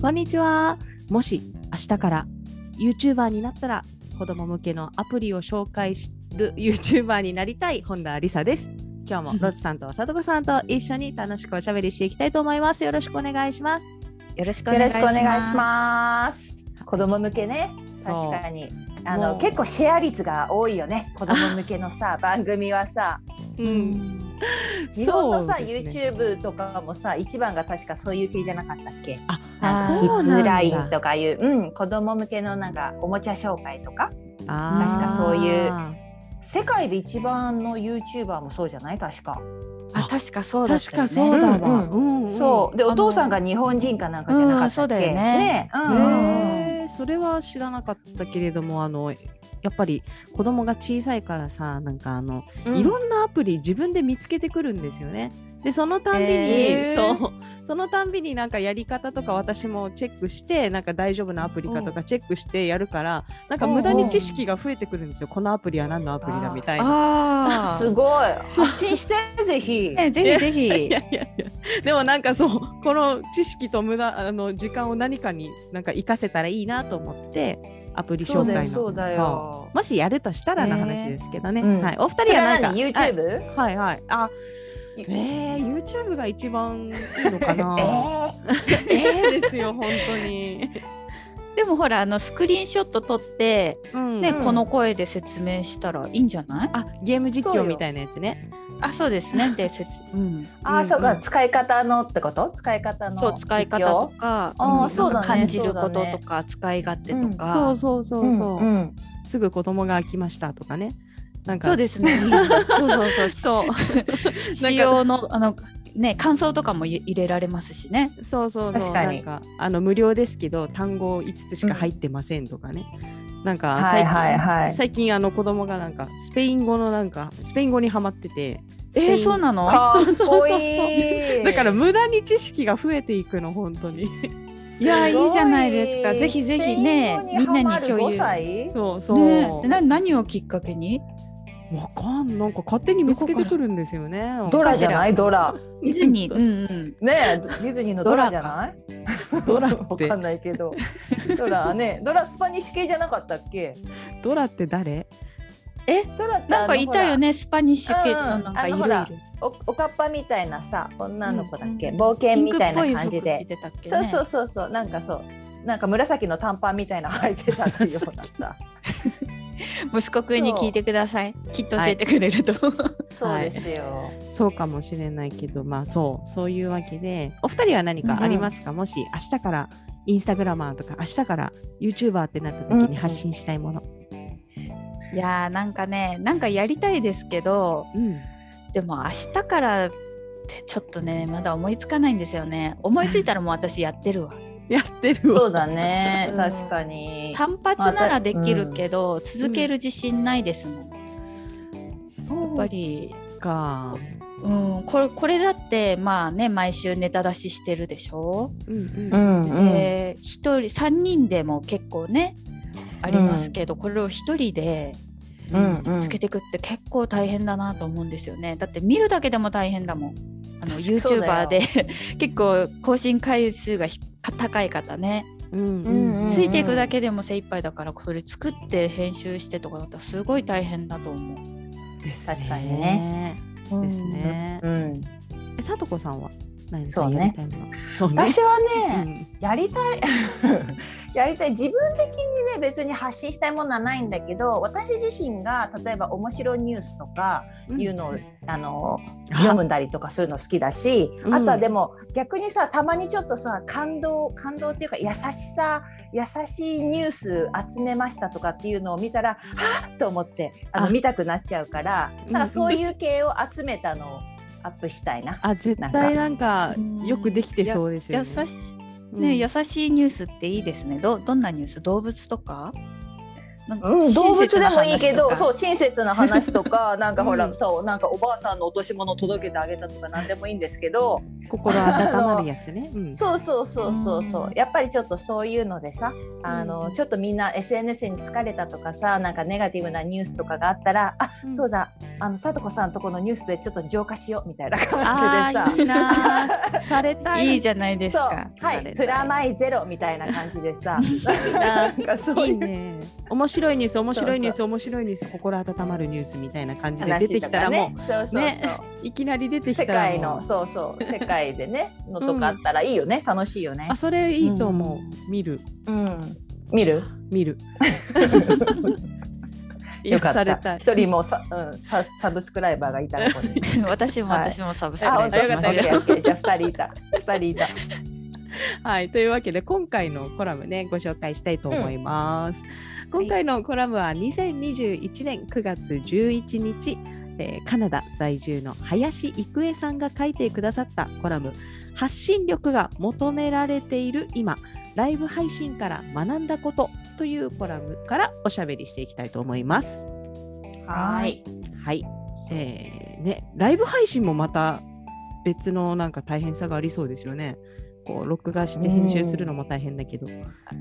こんにちは。もし明日から YouTuber になったら子供向けのアプリを紹介する YouTuber になりたい本田理沙です。今日もロズさんとさとこさんと一緒に楽しくおしゃべりしていきたいと思います。よろしくお願いします。よろしくお願いします子供向けね確かにあの結構シェア率が多いよね子供向けのさ 番組はさう。うん。日本のさ、そうですね。YouTube とかもさ一番が確かそういう系じゃなかったっけ？あ、あーキッズラインとかいう、うん、子供向けのなんかおもちゃ紹介とか？確かそういう。世界で一番の YouTuber もそうじゃない？確か、あ確かそうだったよね。確かそうだわ。うんうんうん。そう。でお父さんが日本人かなんかじゃなかったっけ、うんそうだよね。うんうん。うんそれは知らなかったけれどもあのやっぱり子供が小さいからさなんかあの、うんいろんなアプリ自分で見つけてくるんですよね。でそのたんびに、へーそうそのたんびになんかやり方とか私もチェックしてなんか大丈夫なアプリかとかチェックしてやるからなんか無駄に知識が増えてくるんですよ。このアプリは何のアプリだみたいな。あ すごい発信してぜひ。ねぜひぜいひやいやいやでもなんかそうこの知識と無駄あの時間を何かになんか活かせたらいいなと思ってアプリ紹介の。もしやるとしたらの話ですけどね。うん。はい、お二人はなんか YouTube？はい。はいはい。あえー、YouTube が一番いいのかな？え えーですよ本当に。でもほらあのスクリーンショット撮ってうん。ね、うんこの声で説明したらいいんじゃない？あゲーム実況みたいなやつね。あそうですね。で説。うん。あーそうかうん使い方のってこと？使い方のそう使い方とかあーうんそうだね。感じることそうだね。とか使い勝手とか、そうそうそうそう、んん。すぐ子供が来ましたとかね。なんか。そうですね。そうそうそう。そう。使用のあのね感想とかも入れられますしね。そうそうそう。確かに。なんか。あの無料ですけど単語5つしか入ってませんとかね、なんかはい最近,、はいはい。最近あの子供がなんかスペイン語のなんかスペイン語にハマってて。えー、そうなの？かっそうそう。こそういい。だから無駄に知識が増えていくの本当に。いやい。いじゃないですか。ぜひぜひねみんなに共有。ハマる5歳？そうそう、ね。な何をきっかけに？わかんなんか勝手に見つけてくるんですよねドラじゃない？ドラ。ディズニー。うんうん。ねえディズニーのドラじゃない？ドラってわかんないけど。ドラねドラスパニッシュ系じゃなかったっけ？ドラって誰？ドラってなんかいたよね。ねスパニッシュ系のなんかいろいろうんうんあのほ。おおかっぱみたいなさ女の子だっけ、うん冒険みたいな感じでねそうそうそうそうなんかそうなんか紫の短パンみたいなの履いてたっていうようなさ 息子くんに聞いてください。きっと教えてくれると。そうですよ、そうかもしれないけどまあそう。そういうわけでお二人は何かありますか、もし明日からインスタグラマーとか明日から YouTuber ってなった時に発信したいもの、いやーなんかねなんかやりたいですけどうん。でも明日からってちょっとねまだ思いつかないんですよね。思いついたらもう私やってるわ やってるわ。そうだね。うん。確かに。単発ならできるけど、続ける自信ないですもん、そうやっぱり、か、うん、これこれだってまあね毎週ネタ出ししてるでしょ、うんうん。うんうん、で1人3人でも結構ねありますけど、これを1人でうんうん。続けていくって結構大変だなと思うんですよね。だって見るだけでも大変だもん。あの YouTuber で 結構更新回数がひ高い方ね。うんうん。うんうんついていくだけでも精一杯だからそれ作って編集してとかだったらすごい大変だと思う。です確かにね。うんですね。うん、え、さとこさんは？何そうね。かやりたいものそうね。私はうね、ん。やりたい。やりたい。自分的にね別に発信したいものはないんだけど私自身が例えば面白いニュースとかいうのを、あの読むんだりとかするの好きだし、うん。あとはでも逆にさたまにちょっとさ感動感動っていうか優しさ優しいニュース集めましたとかっていうのを見たらはっと思ってあのあ。見たくなっちゃうからうん。なんかそういう系を集めたのアップしたいな。あ絶対なんかうんよくできてそうですよね。優しいね、うん優しいニュースっていいですね。どどんなニュース？動物とか？うん、動物でもいいけど、そうう。親切な話とか、なんかほら、うんそうなんかおばあさんの落とし物届けてあげたとかなんでもいいんですけど、心温まるやつね。うんそうそうそうそうそう、うんやっぱりちょっとそういうのでさ、あの、うんちょっとみんな SNS に疲れたとかさ、なんかネガティブなニュースとかがあったら、あ、うんそうだ、あのさとこさんとこのニュースでちょっと浄化しようみたいな感あじでさ。されたい。いいじゃないですそうか。はい、プラマイゼロみたいな感じでさ、いななんかそういいいうね。面白いニュース、面白いニュース、そ面白いニュース、心温まるニュースみたいな感じで出てきたらもうそうそう。ねういきなり出てきた世界のそうそう世界でねのとかあったらいいよね、楽しいよねあ、。それいいと思ううん。見る、うん、見る？見る。よかった。癒されたい。一人もさ、うん、ササブスクライバーがいたのに。私もはい私もサブスクあ、ライ本当？オッブしましたケーオッケー。じゃあ二人いた。二人いた。はい、というわけで今回のコラムねご紹介したいと思います。今回のコラムは2021年9月11日、えーカナダ在住の林郁恵さんが書いてくださったコラム「発信力が求められている今ライブ配信から学んだこと」というコラムからおしゃべりしていきたいと思います。はい。はい、えーね、ライブ配信もまた別のなんか大変さがありそうですよね。こう録画して編集するのも大変だけど。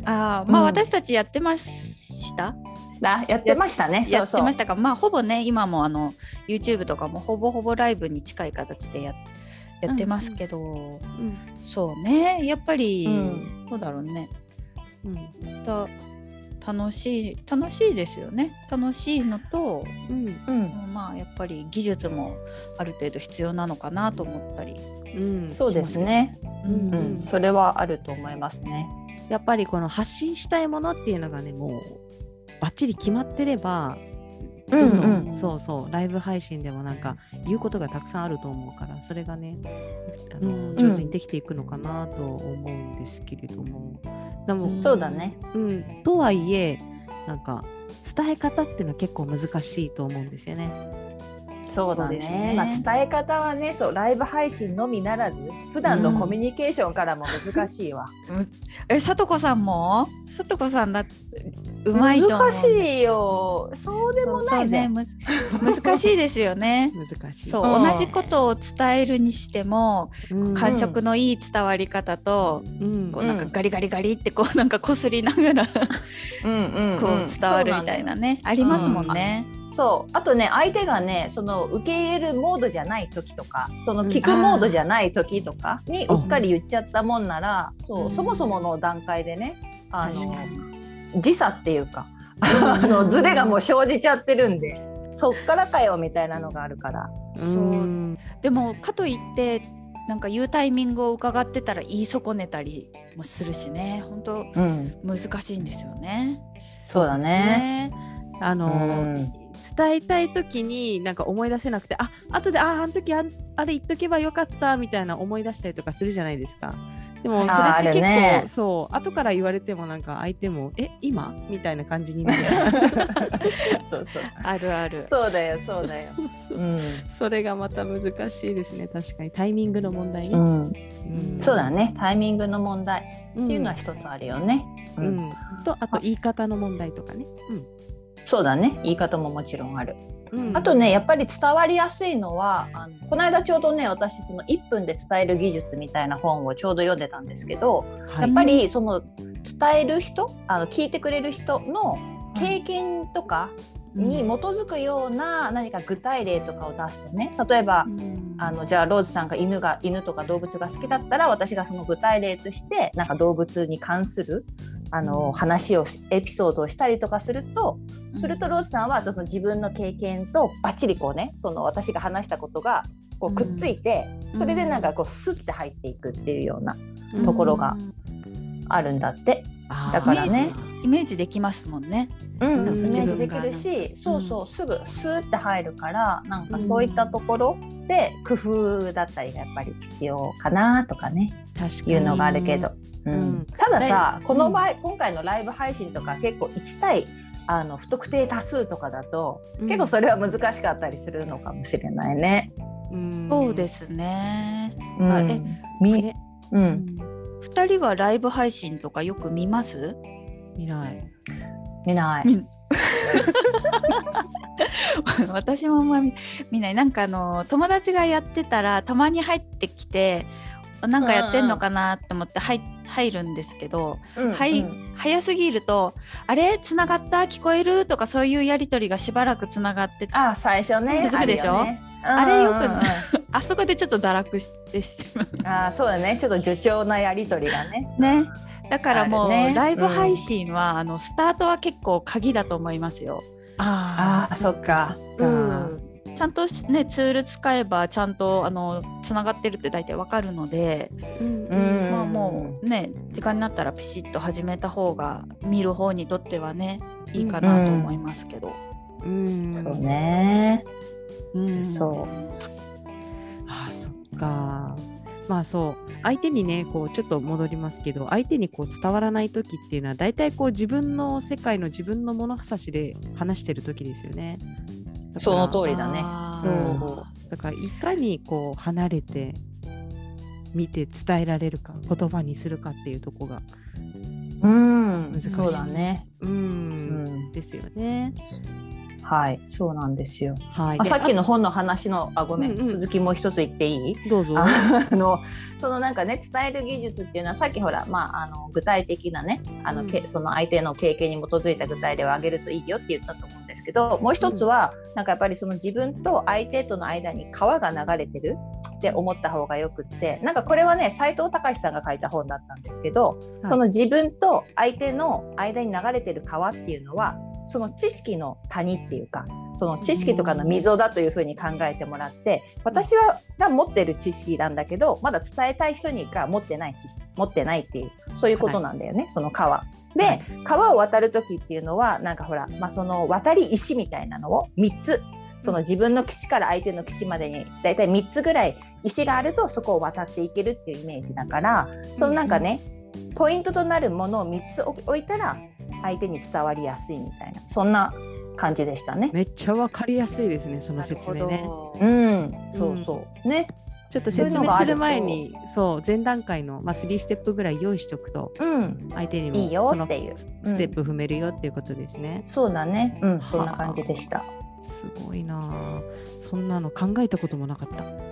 あーまあ、うん私たちやってました？だ、やってましたね。やそうそうってまし。たか？まあほぼね今もあの YouTube とかもほぼほぼライブに近い形でややってますけど、うんそうねやっぱり、うんどうだろうね。うんた楽しい楽しいですよね。楽しいのと、うんうん、まあやっぱり技術もある程度必要なのかなと思ったり。うんそうですね。うんうんうん、それはあると思いますね。やっぱりこの発信したいものっていうのがねもうバッチリ決まってればどんどん、うんうんそうそうライブ配信でもなんか言うことがたくさんあると思うからそれがねあの、うん上手にできていくのかなと思うんですけれどもでも、うんそうだね。うん、とはいえなんか伝え方っていうのは結構難しいと思うんですよね。そうだねねまあ伝え方はね、そうライブ配信のみならず、普段のコミュニケーションからも難しいわ。えさとこさんも？さとこさんだうまいと。難しいよ。そうでもないねむ難しいですよね。難しい。そう、うん同じことを伝えるにしてもうん感触のいい伝わり方と、うんこうなんかうんガリガリガリってこうなんかこすりながらうんうんうんこう伝わるみたいなね、ありますもんね。そう。あとね相手がねその受け入れるモードじゃない時とかそのうん聞くモードじゃない時とかにうっかり言っちゃったもんなら、そううん。そもそもの段階でねあの時差っていうか あのズレがもう生じちゃってるんでそっからかよみたいなのがあるから。そう。うんでもかといってなんか言うタイミングを伺ってたら言い損ねたりもするしね。本当うん、難しいんですよね。そうだね。ね。あのうん伝えたい時になんか思い出せなくてあ後でああの時あんあれ言っとけばよかったみたいな思い出したりとかするじゃないですか。でもそれって結構、ね。そう後から言われてもなんか相手もえ今？みたいな感じになる。そうそう。あるある。そうだよそうだよ。それがまた難しいですね。確かに。タイミングの問題ね。うん、うん。そうだね。タイミングの問題うんっていうのは一つあるよね。ううん。んとあと言い方の問題とかね。そうだね。言い方ももちろんある。うん。あとねやっぱり伝わりやすいのはあのこの間ちょうどね私その1分で伝える技術みたいな本をちょうど読んでたんですけど、はい。やっぱりその伝える人あの聞いてくれる人の経験とかに基づくような何か具体例とかを出すとね例えば、うん。あのじゃあローズさんが犬が犬とか動物が好きだったら私がその具体例としてなんか動物に関するあの、うん。話をしエピソードをしたりとかするとするとローズさんはその自分の経験とバッチリこうねその私が話したことがこうくっついて、うん。それでなんかこうスッて入っていくっていうようなうんところがあるんだって。だからねイメージできますもんね。うん。なんかイメージできるし、そうそうすぐスーって入るからなんかそういったところで工夫だったりがやっぱり必要かなとかね確かに。いうのがあるけど、うん。うん。たださねこの場合、今回のライブ配信とか結構1対あの不特定多数とかだと、うん。結構それは難しかったりするのかもしれないね。うん。そうですね。うん。あえみね。ううんん。二人はライブ配信とかよく見ます？見ない。見ない。見 私もあんま見見ないなんかあの友達がやってたらたまに入ってきてなんかやってんのかなと思って入入るんですけど、うんはいうん早すぎると「あれ？つながった？聞こえる?」とかそういうやり取りがしばらくつながってあ最初ね。続くでしょ？あねあれよくうんうんうん あそこでちょっと堕落してしてますあーそうだね。ちょっと助長なやりとりがね。ね。だからもう、ねライブ配信は、あのスタートは結構鍵だと思いますよ。ああそっか。うん、ちゃんとねツール使えばちゃんとあのつながってるって大体わかるので、うんうんまあもうね時間になったらピシッと始めた方が見る方にとってはねいいかなと思いますけど。うんそうね。うんそうああそっか。まあそう相手にねこうちょっと戻りますけど相手にこう伝わらない時っていうのは大体こう自分の世界の自分の物差しで話してる時ですよね。その通りだね。あそーうだからいかにこう離れて見て伝えられるか言葉にするかっていうとこがうん難しいそうだね。ううんん。ですよね。はいそうなんですよ。はい。さっきの本の話のあごめん、うんうん続きもう一つ言っていい？あどうぞ。あのそのなんかね伝える技術っていうのはさっきほら、まあ、あの具体的なねあの、うんけその相手の経験に基づいた具体例を挙げるといいよって言ったと思うんですけどもう一つは、なんかやっぱりその自分と相手との間に川が流れてるって思った方がよくってなんかこれはね斎藤隆さんが書いた本だったんですけど、その自分と相手の間に流れてる川っていうのはその知識の谷っていうかその知識とかの溝だというふうに考えてもらって私はが持ってる知識なんだけどまだ伝えたい人にが持ってない知識持ってないっていうそういうことなんだよね、その川。で、はい。川を渡る時っていうのはなんかほら、まあ、その渡り石みたいなのを3つ。その自分の岸から相手の岸までにだいたい3つぐらい石があるとそこを渡っていけるっていうイメージだからそのなんかね、ポイントとなるものを3つ置いたら相手に伝わりやすいみたいなそんな感じでしたね。めっちゃわかりやすいですねその説明ね。うん、そうそう、ね、ちょっと説明する前にそう前段階の、まあ、3ステップぐらい用意しておくとうん、相手にもいいよそのっていう。ステップ踏めるよっていうことですね。そうだね、うん、そんな感じでした。すごいなあそんなの考えたこともなかった。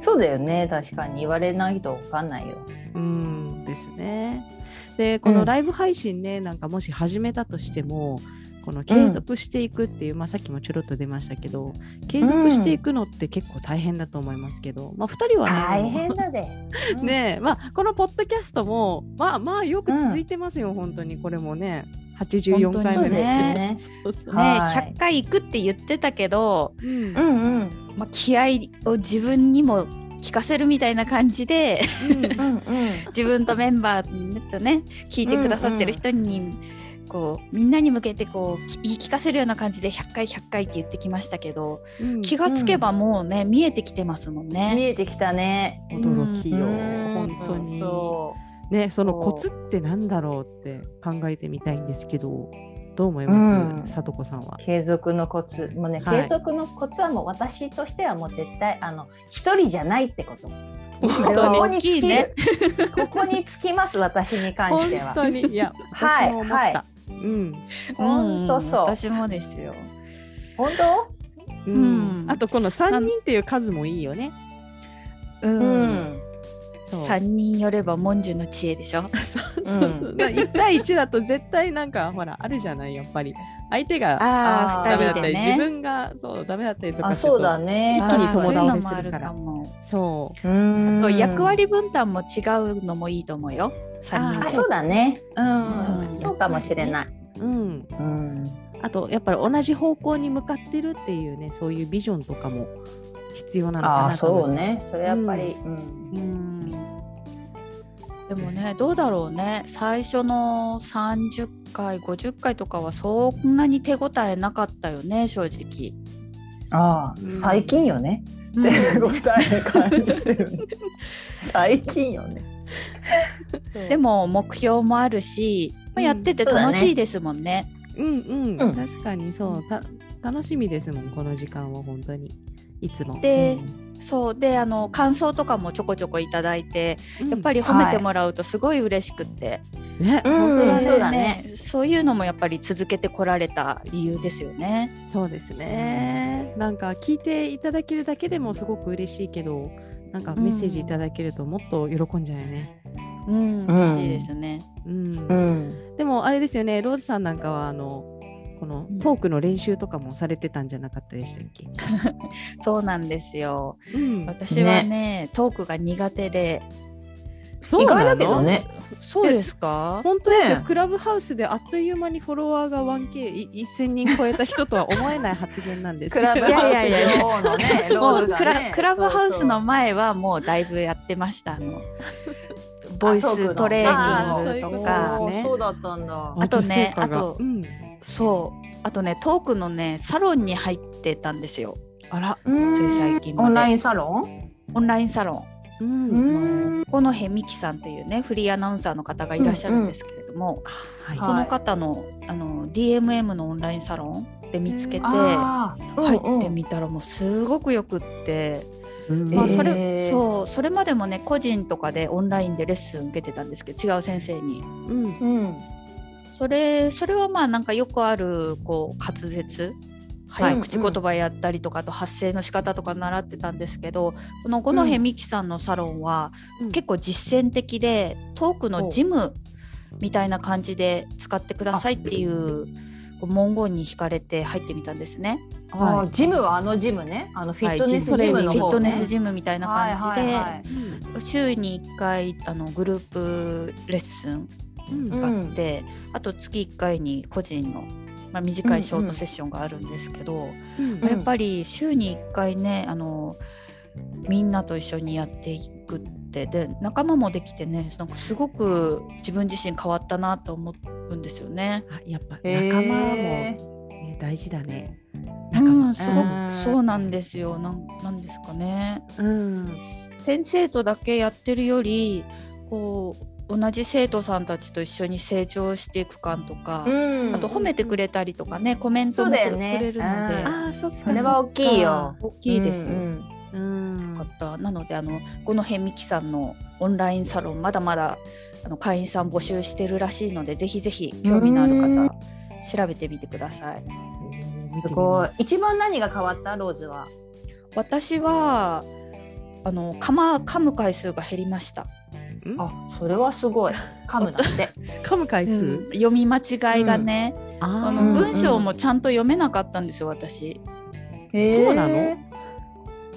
そうだよね、確かに言われないとわかんないよ。うんですね。でこうん。のライブ配信ね、なんかもし始めたとしてもこの継続していくっていう、まあ、さっきもちょろっと出ましたけど継続していくのって結構大変だと思いますけど、まあ、2人はね大変だで。う んねえまあこのポッドキャストもまあまあよく続いてますよ、本当に。これもね84回目ですけどね。ね、はい。100回行くって言ってたけど、うん。うんうんまあ、気合を自分にも聞かせるみたいな感じでうんうんうん。自分とメンバーとね聞いてくださってる人に、こうみんなに向けてこうき言い聞かせるような感じで100回100回って言ってきましたけど、うん気がつけばもうね、見えてきてますもん見ね。えてきたね。驚きよ、うん本当に。そね、そのコツってなんだろうって考えてみたいんですけど、どう思います、うんさとこさんはう。継続のコツ、もうね、はい継続のコツはもう私としてはもう絶対あの一人じゃないってこと。ここに尽きねる。ここにつきます私に関本しては。当にいや、は い私も思った。はいうん、本当そう。私もですよ。本うんうんあとこの3人っていう数もいいよね。うん。三人よれば文殊の知恵でしょ？そうそうそう。1対1だと絶対なんかほらあるじゃないやっぱり相手がああ、ーダメだったり、二人でね。自分がそうダメだったりとかあ、するとそうだね。一気に友倒のもあるれするから。そううんあと役割分担も違うのもいいと思うよ。三人あ、で。そうだね。ううんん。そうかもしれない。うん、うん。あとやっぱり同じ方向に向かってるっていうねそういうビジョンとかも必要なのかああ、なと思います。そうね。それやっぱり。うんうん。でもね、どうだろうね。最初の30回、50回とかはそんなに手応えなかったよね、正直。ああ、うん最近よね。うん手応え感じてるね。最近よね。でも目標もあるし、まあやってて楽しいですもんね。うんうん、うん確かにそうた楽しみですもんこの時間は本当に。いつも。でそうであの感想とかもちょこちょこいただいて、やっぱり、り褒めてもらうとすごい嬉しくって、ね、うん本当だねそうだねそういうのもやっぱり続けてこられた理由ですよね。そうですね。なんか聞いていただけるだけでもすごく嬉しいけど、なんかメッセージいただけるともっと喜んじゃうよね。うん、うん嬉しいですね。うん。うん。でもあれですよね、ローズさんなんかはあのこのうんトークの練習とかもされてたんじゃなかったでしたっけ？そうなんですよ。うん。私はねトークが苦手で。そう？だけどね。そうですか？本当ですよ、ねえクラブハウスであっという間にフォロワーが 1K い1000人超えた人とは思えない発言なんですクラブハウスいやいやいや女王のね、ロもねクラクラブハウスの前はもうだいぶやってました。あのボイストレーニングとかそうねそうだったんだ。あとねあとうん、そう。あとねトークのねサロンに入ってたんですよ。あら、うん。つい最近まで。オンラインサロン？オンラインサロン。うん、ん。小野辺美樹さんというねフリーアナウンサーの方がいらっしゃるんですけれども、はい、はその方のあの DMM のオンラインサロンで見つけて入ってみたらもうすごくよくって、うん。まあ、それそうそれまでもね個人とかでオンラインでレッスン受けてたんですけど違う先生に。うん。うん。それそれはまあなんかよくあるこう滑舌。早はい口言葉やったりとかあと発声の仕方とか習ってたんですけどこの五戸美樹さんのサロンはうん。結構実践的でトークのジムみたいな感じで使ってくださいっていうこう文言に惹かれて入ってみたんですね。あはージムはあのジムね。あのフィットネスはいジムの方ね。フィットネスジムみたいな感じで、はいはいはいいうん。週に1回あのグループレッスンあって、あと月1回に個人の、まあ、短いショートセッションがあるんですけど、うんうん。やっぱり週に1回ねあのみんなと一緒にやっていくってで仲間もできてねなんかすごく自分自身変わったなと思うんですよね。あやっぱ仲間も、ね、大事だね。う仲間。ん、すごくうん。そうなんですよ。なんなんですかね。うん。先生とだけやってるよりこう同じ生徒さんたちと一緒に成長していく感とか、うんあと褒めてくれたりとかねコメントもくれるので、うんああそっかそれは大きいよ。大きいです。うんうんよかったなのであのこの辺美樹さんのオンラインサロンまだまだあの会員さん募集してるらしいのでぜひぜひ興味のあるうん方調べてみてください。一番何が変わった？ローズは。私はあの噛ま噛む回数が減りました。あ、それはすごい。噛むなんて。噛む回数、うん読み間違いがね、ああのー文章もちゃんと読めなかったんですよ私。そうなの？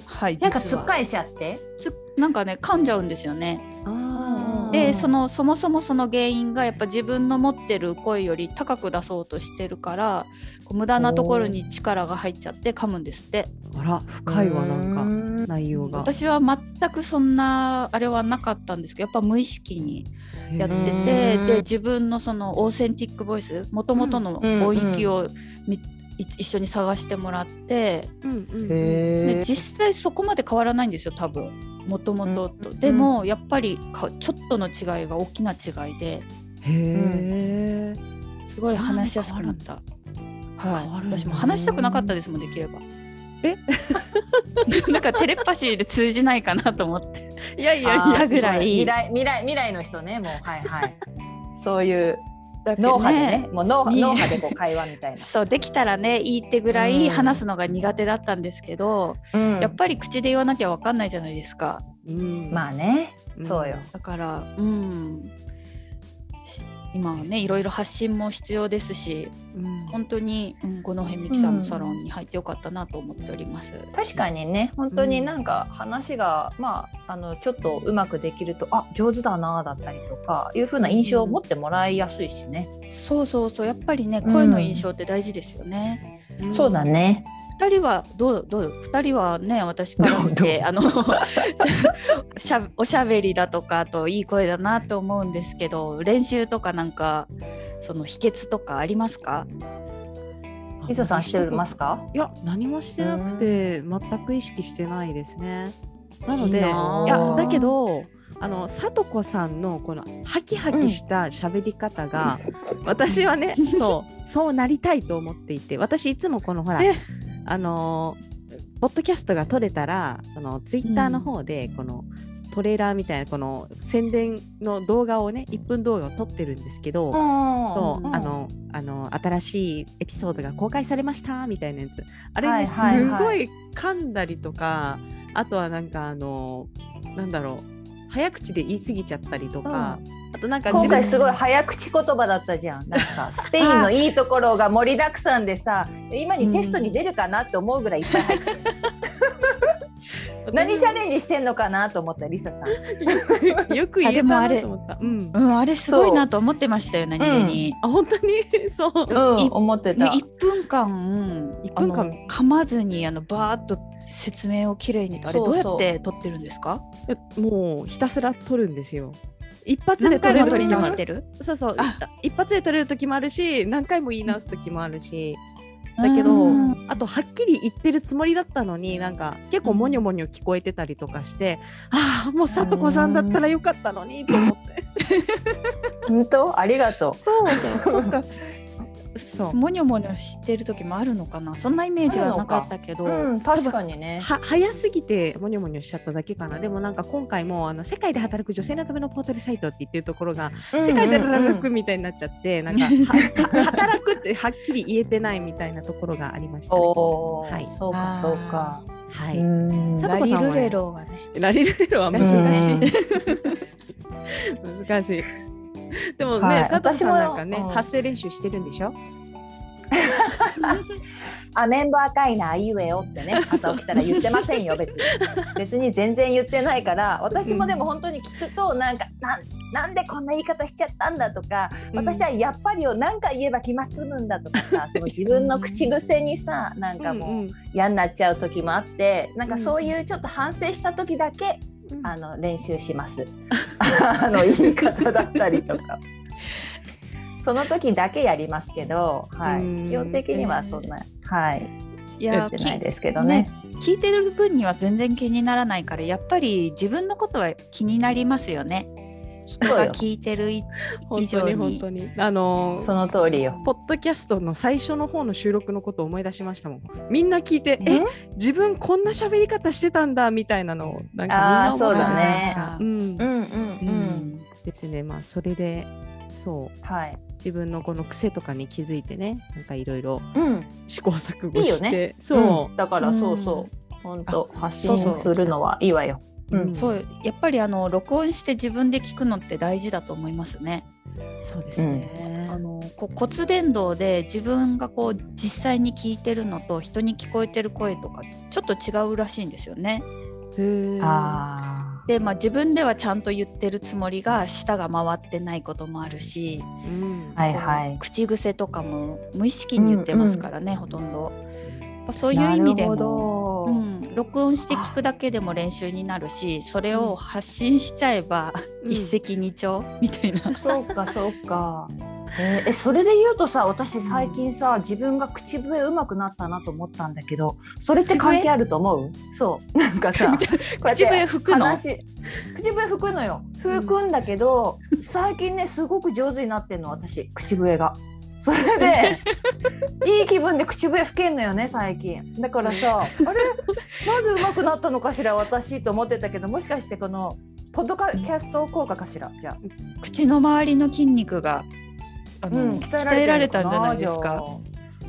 はいなんかつっかえちゃって？つなんかね噛んじゃうんですよね。あーでそのそもそもその原因がやっぱ自分の持ってる声より高く出そうとしてるからこう無駄なところに力が入っちゃって噛むんですって。あら深いわなんかか。内容が。私は全くそんなあれはなかったんですけどやっぱ無意識にやってうんてで自分のそのオーセンティックボイスもともとのうん。音域をみい一緒に探してもらってうんうんで。実際そこまで変わらないんですよ多分もともとと。うんでもやっぱりかちょっとの違いが大きな違いで。へえ。すごい話しやすくなった。はい、変わるんだ私も話したくなかったですもんできれば。え？なんかテレパシーで通じないかなと思って。いやいやいや。たぐらい未来未来未来の人ねもうはいはい。そういう脳波でねもう脳に脳波でこう会話みたいな。そうできたらねいいってぐらうんい話すのが苦手だったんですけど、うんやっぱり口で言わなきゃわかんないじゃないですか。うんまあね。うんそうよ。だからうん今はねいろいろ発信も必要ですしうん本当に、うん、五戸美樹さんのサロンに入ってよかったなと思っております。確かにね本当になんか話が、まああのちょっとうまくできるとあ上手だなだったりとかいう風な印象を持ってもらいやすいしね。そうそうそうやっぱりねうん声の印象って大事ですよね。そうだね。二人はどうどう二人はね私から見てあの しゃおしゃべりだとかあといい声だなと思うんですけど練習とかなんかその秘訣とかありますか？あみそさんしてますか？いや何もしてなくて全く意識してないですね。なのでいやだけどあのさとこさんのこのハキハキした喋り方が、私はねそうそうなりたいと思っていて私いつもこのほらえあのポッドキャストが撮れたらそのツイッターの方でこの、トレーラーみたいなこの宣伝の動画をね1分動画を撮ってるんですけど、そううん。あのあの新しいエピソードが公開されましたみたいなやつ。あれね、すはいごい噛んだりとかあとはなんかあのなんだろう早口で言い過ぎちゃったりとか、あとなんか今回自すごい早口言葉だったじゃん。なんか スペインのいいところが盛りだくさんでさ、今にテストに出るかなって思うぐらいいっぱい入って何チャレンジしてんのかなと思ったリサさん。よく言えたなと思った。うん。うん、あれすごいなと思ってましたよ、何気に。あ本当に？そう。いうん、思ってた。ね、1分間一分間噛まずにあのバーッと説明をきれいにとあれどそうそううやって撮ってるんですか？えもうひたすら撮るんですよ。一発で何回撮れる時もある。てる？そうそう。あ。一発で撮れる時もあるし、何回も言い直す時もあるし。だけどうんあとはっきり言ってるつもりだったのになんか結構モニョモニョ聞こえてたりとかして、ああもうさとこさんだったらよかったのにと思って。本当？ありがとそっか そう。モニョモニョしてる時もあるのかな？そんなイメージはなかったけど、う。うん、確かにね。は早すぎてモニョモニョしちゃっただけかなでもなんか今回もあの世界で働く女性のためのポータルサイトって言ってるところが世界で働くみたいになっちゃって、なんか働くってはっきり言えてないみたいなところがありましたね。おお、はいそうかそうか。はい。うんさラリルとこさんはねレロはねラリルレロは難しい。難しい。でもね、はい。佐藤さんなんかね、発声練習してるんでしょ？アメンボ赤いなあいうえよってね 朝起きたら言ってませんよ別に。別に全然言ってないから私もでも本当に聞くとなんかなんなんでこんな言い方しちゃったんだとかうん。私はやっぱりを何回言えば気が済むんだとかさその自分の口癖にさなんかもううん嫌になっちゃう時もあってなんかそういうちょっと反省した時だけうんあの練習します。あの言い方だったりとか。その時だけやりますけど、はうん。い、基本的にはそんな、はい、いややってないですけどね。き聞いてる分には全然気にならないからやっぱり自分のことは気になりますよね人が聞いてるい本当に以上に本当に。あのーその通りよ。ポッドキャストの最初の方の収録のことを思い出しましたもん。みんな聞いて、え、自分こんな喋り方してたんだみたいなのをなんかみんな思あーそうだねあうんうんうんーうん。ですね。まあそれでそうはい。自分のこの癖とかに気づいてね、なんかいろいろうん。試行錯誤いいよして、ねそう。んだからそうそう。本当発そうそう信するのはいいわよ。うんそうやっぱりあの録音して自分で聞くのって大事だと思いますね。そうですね。あのこ骨伝導で自分がこう実際に聞いてるのと人に聞こえてる声とかちょっと違うらしいんですよね。へーあでまあ自分ではちゃんと言ってるつもりが舌が回ってないこともあるし、うんあ。はいはい。口癖とかも無意識に言ってますからね、ほとんど。まあそういう意味でも、ど。うん、録音して聞くだけでも練習になるしそれを発信しちゃえば、うん。一石二鳥みたいな。そうかそうか。えーえそれで言うとさ私最近さ自分が口笛上手くなったなと思ったんだけどそれって関係あると思う？そう。なんかさ口笛吹くの？話口笛吹くのよ。吹くんだけど、最近ねすごく上手になってんの私口笛が。それでいい気分で口笛吹けんのよね最近だからさあれなぜ上手くなったのかしら私と思ってたけどもしかしてこのポッドキャスト効果かしらじゃあ口の周りの筋肉があの、うん、鍛えられたんじゃないですか？。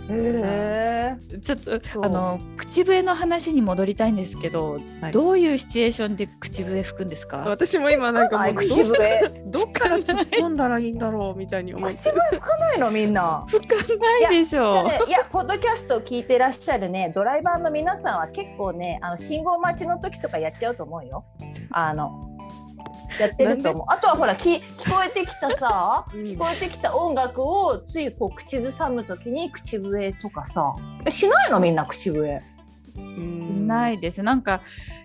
へえ。ちょっとあの口笛の話に戻りたいんですけど、はいどういうシチュエーションで口笛吹くんですか？私も今なんかもうあ口笛。どっから突っ込んだらいいんだろうみたいに思って口笛吹かないのみんな。吹かないでしょね、いや、ポッドキャストを聞いてらっしゃるね、ドライバーの皆さんは結構ね、あの信号待ちの時とかやっちゃうと思うよ。あの。やってると思う。あとはほら、き、聞こえてきたさ、うん聞こえてきた音楽をついこう口ずさむ時に口笛とかさ。え、しないの？みんな口笛。ないです。なんか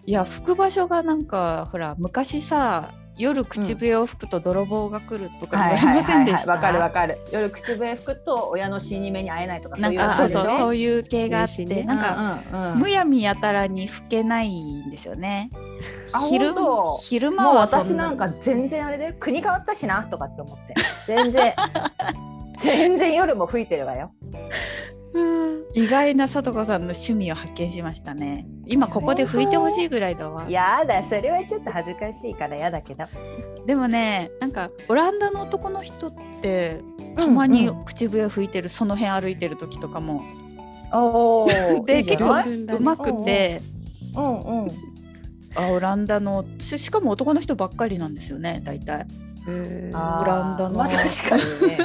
いや吹く場所がなんかほら昔さ夜口笛を吹くと泥棒が来るとか言われませんでした？わかるわかる。夜口笛吹くと親の死に目に会えないとか、そなうんいうかそうそうそういう系があって、ねなんか、うんうんうんむやみやたらに吹けないんですよね。あ昼昼間はそ私なんか全然あれで国変わったしなとかって思って。全然。全然夜も吹いてるわよ。うん。意外なさとこさんの趣味を発見しましたね。今ここで拭いてほしいぐらいだわ。やだそれはちょっと恥ずかしいからやだけど。でもね、なんかオランダの男の人ってたまに口笛吹いてる、その辺歩いてる時とかも。おおで結構うまくて、うんうんあオランダのししかも男の人ばっかりなんですよね、大体。オランダのまあ確かにね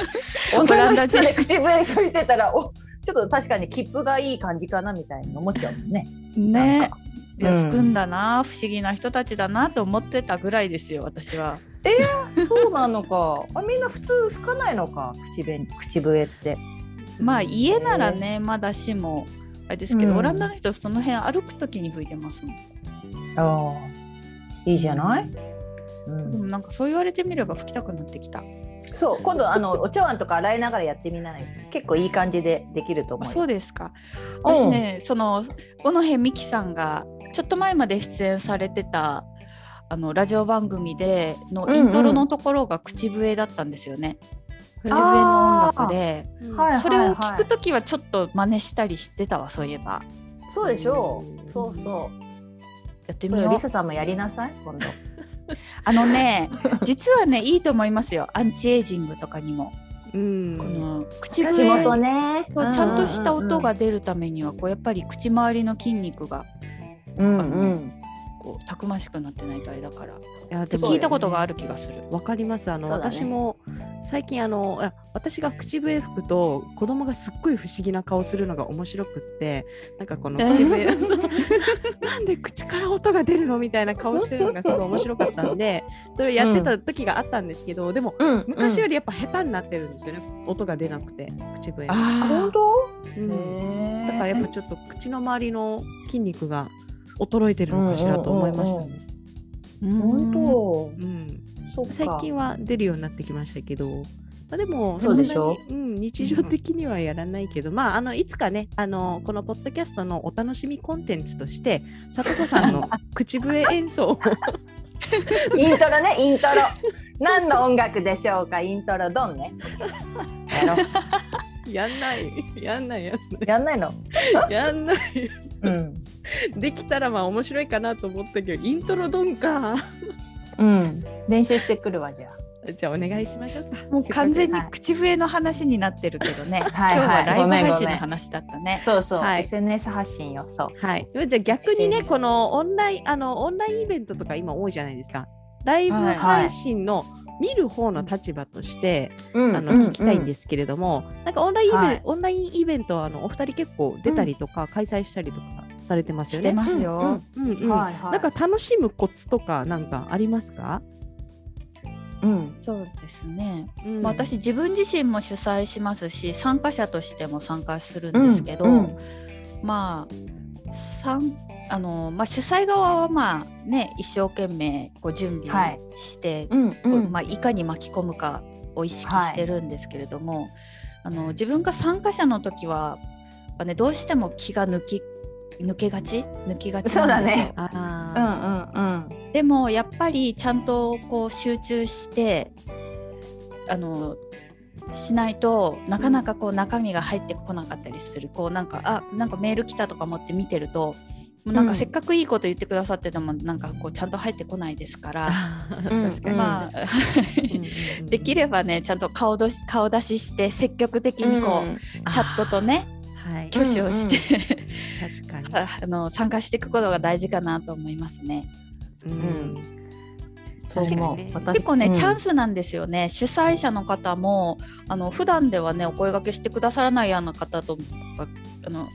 オ 女ランダ人の人で口笛吹いてたらおちょっと確かに切符がいい感じかなみたいに思っちゃうもんね。ねか。いやうん吹くんだな、不思議な人たちだなと思ってたぐらいですよ、私は。そうなのか。あみんな普通吹かないのか口笛口笛って。まあ家ならね、まだしもあれですけど、うんオランダの人その辺歩く時に吹いてますもん。ああいいじゃない？うんでもなんかそう言われてみれば吹きたくなってきた。そう今度あのお茶碗とか洗いながらやってみない？結構いい感じでできると思あうよ。そうですか。うん私ね、その五戸美樹さんがちょっと前まで出演されてたあのラジオ番組でのイントロのところが口笛だったんですよね。口笛の音楽で、はいそれを聞くときはちょっと真似したりしてたわ、そういえば。そうでしょうんう。そうそう。やってみようリ。サさんもやりなさい今度。あのね、実はね、いいと思いますよ。アンチエイジングとかにも。うんこの口元ね。ちゃんとした音が出るためには、こうやっぱり口周りの筋肉がうんうん。こうたくましくなってないとあれだから。いやでも聞いたことがある気がする。わかります。あの、ね。私も最近あのあ私が口笛吹くと子供がすっごい不思議な顔するのが面白くってなんかこの 口笛、そうなんで口から音が出るのみたいな顔してるのがすごい面白かったんでそれをやってた時があったんですけど、でもうん昔よりやっぱ下手になってるんですよね、音が出なくて口笛。が、ああ本当？うん。だからやっぱちょっと口の周りの筋肉が衰えてるのかしらと思いました。本当。うん。最近は出るようになってきましたけど、まあ、でもそんなにうん、日常的にはやらないけど、まああのいつかねあのこのポッドキャストのお楽しみコンテンツとして里子さんの 口笛演奏を。イントロねイントロ。何の音楽でしょうかイントロドンね。やろうやんないやんない。やんやんないの？ないやんないうん。できたらまあ面白いかなと思ったけどイントロドンかうん。練習してくるわじゃじゃあお願いしましょうかもう完全にはい口笛の話になってるけどね。はい今日はライブ配信の話だったあ。ね。そうそう。はい SNS 発信よ。そう。はい、じゃあ逆にねこのオンラインあのオンラインイベントとか今多いじゃないですかライブはい配信の見る方の立場として、うんあの聞きたいんですけれども、なんかオンラインイベン、はいオンラインイベントはあのお二人結構出たりとか、開催したりとかされてますしてよね。ますよ。うんうんはいはいなんか楽しむコツとかなんかありますか？うん。そうですね。うんまあ、私自分自身も主催しますし参加者としても参加するんですけど、うんまあ参あのまあ、主催側はまあね一生懸命こう準備して、うんまあ、いかに巻き込むかを意識してるんですけれども、あの自分が参加者の時は、やっぱね、どうしても気が抜き抜けがち？抜きがちなんですよ。そうだね。あうんうんうん。でもやっぱりちゃんとこう集中してあのしないとなかなかこう中身が入ってこなかったりする、こうなんかあなんかメール来たとか思って見てるともうなんかうん。せっかくいいこと言ってくださっててもなんかこうちゃんと入ってこないですから、うん。確かに、まあできればねちゃんと顔どし顔出しして積極的にこう、うんチャットとねはい。挙手をして、確かに。あ あの参加していくことが大事かなと思いますね。うん。そう思う確かにね。私結構ね、うん。チャンスなんですよね。主催者の方もあの普段ではねお声掛けしてくださらないような方とあの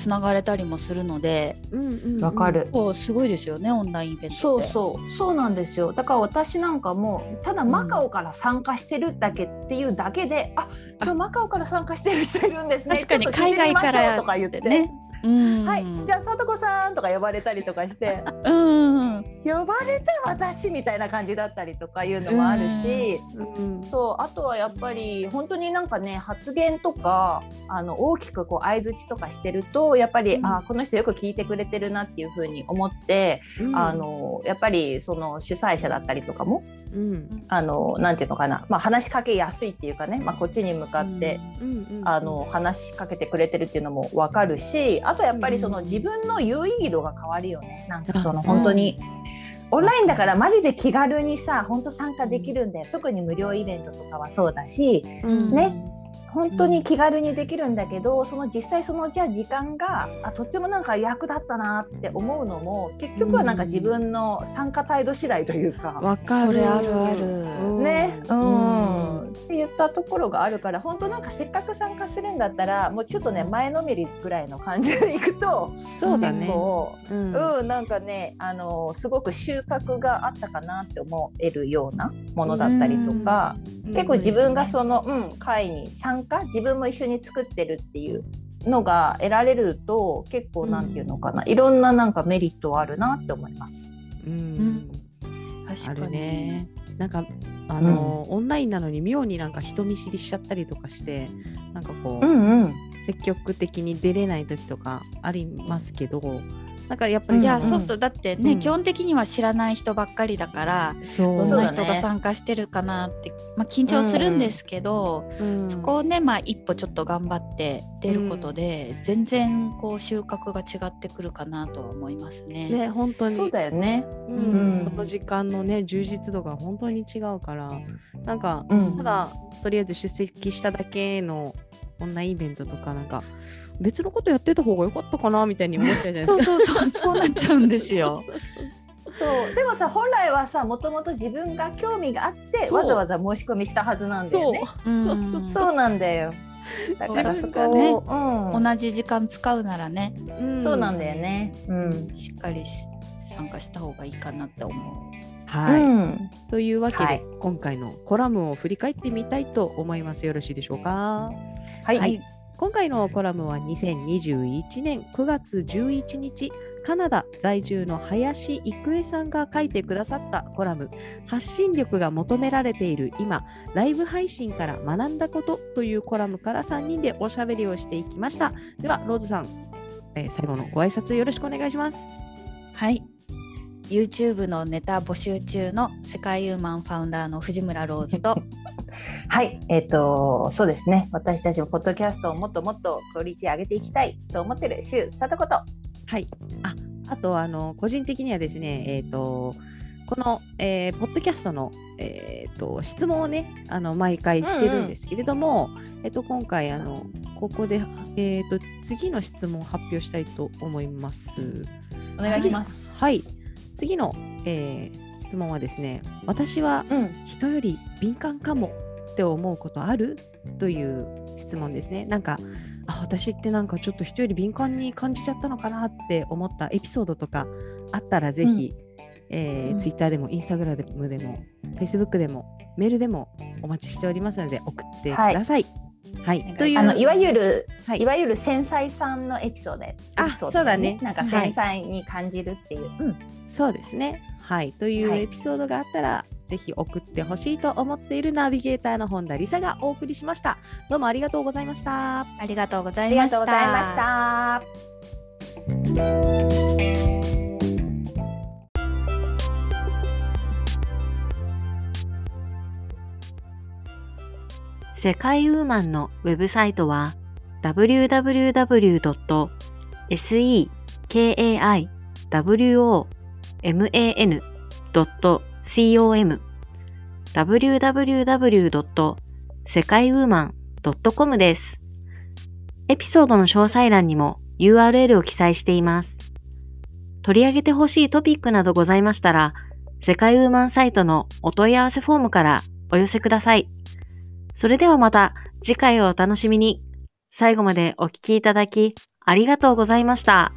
つながれたりもするのでうんうんうんわかる。こうすごいですよねオンラインイベントって。そうそうそうなんですよだから私なんかもただマカオから参加してるだけっていうだけで、あ今日マカオから参加してる人いるんですね確かに海外からとか言ってね。うん。はいじゃあさとこさんとか呼ばれたりとかしてうん。呼ばれて私みたいな感じだったりとかいうのもあるし、うん。そうあとはやっぱり本当になんかね発言とかあの大きくこう相づちとかしてるとやっぱり、うん。あこの人よく聞いてくれてるなっていうふうに思って、うん。あのやっぱりその主催者だったりとかもうん。あのなんていうのかな、まあ、話しかけやすいっていうかね、まあ、こっちに向かって、あの話しかけてくれてるっていうのも分かるしあとやっぱりそのうん自分の有意義度が変わるよね。なんかそのあ本当に。オンラインだからマジで気軽にさ本当参加できるんだよ。特に無料イベントとかはそうだしうん。ね本当に気軽にできるんだけど、その実際そのじゃあ時間があとってもなんか役立ったなって思うのも結局はなんか自分の参加態度次第というか。わかる。それあるある。うん。ね、う、うん。って言ったところがあるから本当なんかせっかく参加するんだったらもうちょっとね前のめりぐらいの感じでいくと結そうだね。構、うん。うん、なんかねあのすごく収穫があったかなって思えるようなものだったりとか、結構自分がその、うん、会に参加自分も一緒に作ってるっていうのが得られると結構なんていうのかな、いろんななんかメリットあるなって思います。うん。ある確かに。ね。なんかあの、オンラインなのに妙になんか人見知りしちゃったりとかしてなんかこう、んうん、積極的に出れない時とかありますけどなんかやっぱりうん。いや、そうそう。だってね、うん。基本的には知らない人ばっかりだからそう。どんな人が参加してるかなって、まあ、緊張するんですけど、うん。そこをね、まあ、一歩ちょっと頑張って出ることで、全然こう収穫が違ってくるかなとは思いますね。ね本当に。そうだよね。うん。うんその時間のね充実度が本当に違うからなんかうん。ただとりあえず出席しただけのオンラインイベントとかなんか別のことやってた方が良かったかなみたいに思っちゃうじゃないですか。そうそうそうそうなっちゃうんですよ。そうでもさ本来はさもともと自分が興味があってわざわざ申し込みしたはずなんだよね。うんそうそうそうなんだよ。だからそこを、ねうん、同じ時間使うならね、うんそうなんだよね。うん。しっかりし参加した方がいいかなって思う。はい、うんというわけで、はい今回のコラムを振り返ってみたいと思います。よろしいでしょうか？はい、はい。今回のコラムは2021年9月11日カナダ在住の林郁恵さんが書いてくださったコラム「発信力が求められている今ライブ配信から学んだこと」というコラムから3人でおしゃべりをしていきました。ではローズさん、えー最後のご挨拶よろしくお願いします。はい。YouTube のネタ募集中の世界ユーマンファウンダーの藤村ローズと はい、えっ、とそうですね。私たちもポッドキャストをもっともっとクオリティ上げていきたいと思ってるシュウさとこと。はい。あ、あと、あの、個人的にはですね、えっ、と、この、えーポッドキャストの、えっ、と、質問をね、あの、毎回してるんですけれども、えっ、と、今回、あの、ここで、えっ、と、次の質問を発表したいと思います。お願いします。はい。次の、えー質問はですね、私はうん。人より敏感かもって思うことあるという質問ですね。なんかあ私ってなんかちょっと人より敏感に感じちゃったのかなって思ったエピソードとかあったらぜひ、えーうん Twitter でも Instagram でも Facebook でもメールでもお待ちしておりますので送ってください。はい、はいというあのいわゆる、はいい、わゆる繊細さんのエピソード。エあピソードそうだねなんか繊細に感じるっていう。うん。そうですね。はい。というはいエピソードがあったら、ぜひ送ってほしいと思っているナビゲーターの本田理沙がお送りしました。どうもありがとうございました。ありがとうございました。がとうございました。世界ウーマンのウェブサイトは man.com www. 世界ウーマン .com です。エピソードの詳細欄にも URL を記載しています。取り上げてほしいトピックなどございましたら、世界ウーマンサイトのお問い合わせフォームからお寄せください。それではまた次回をお楽しみに。最後までお聞きいただきありがとうございました。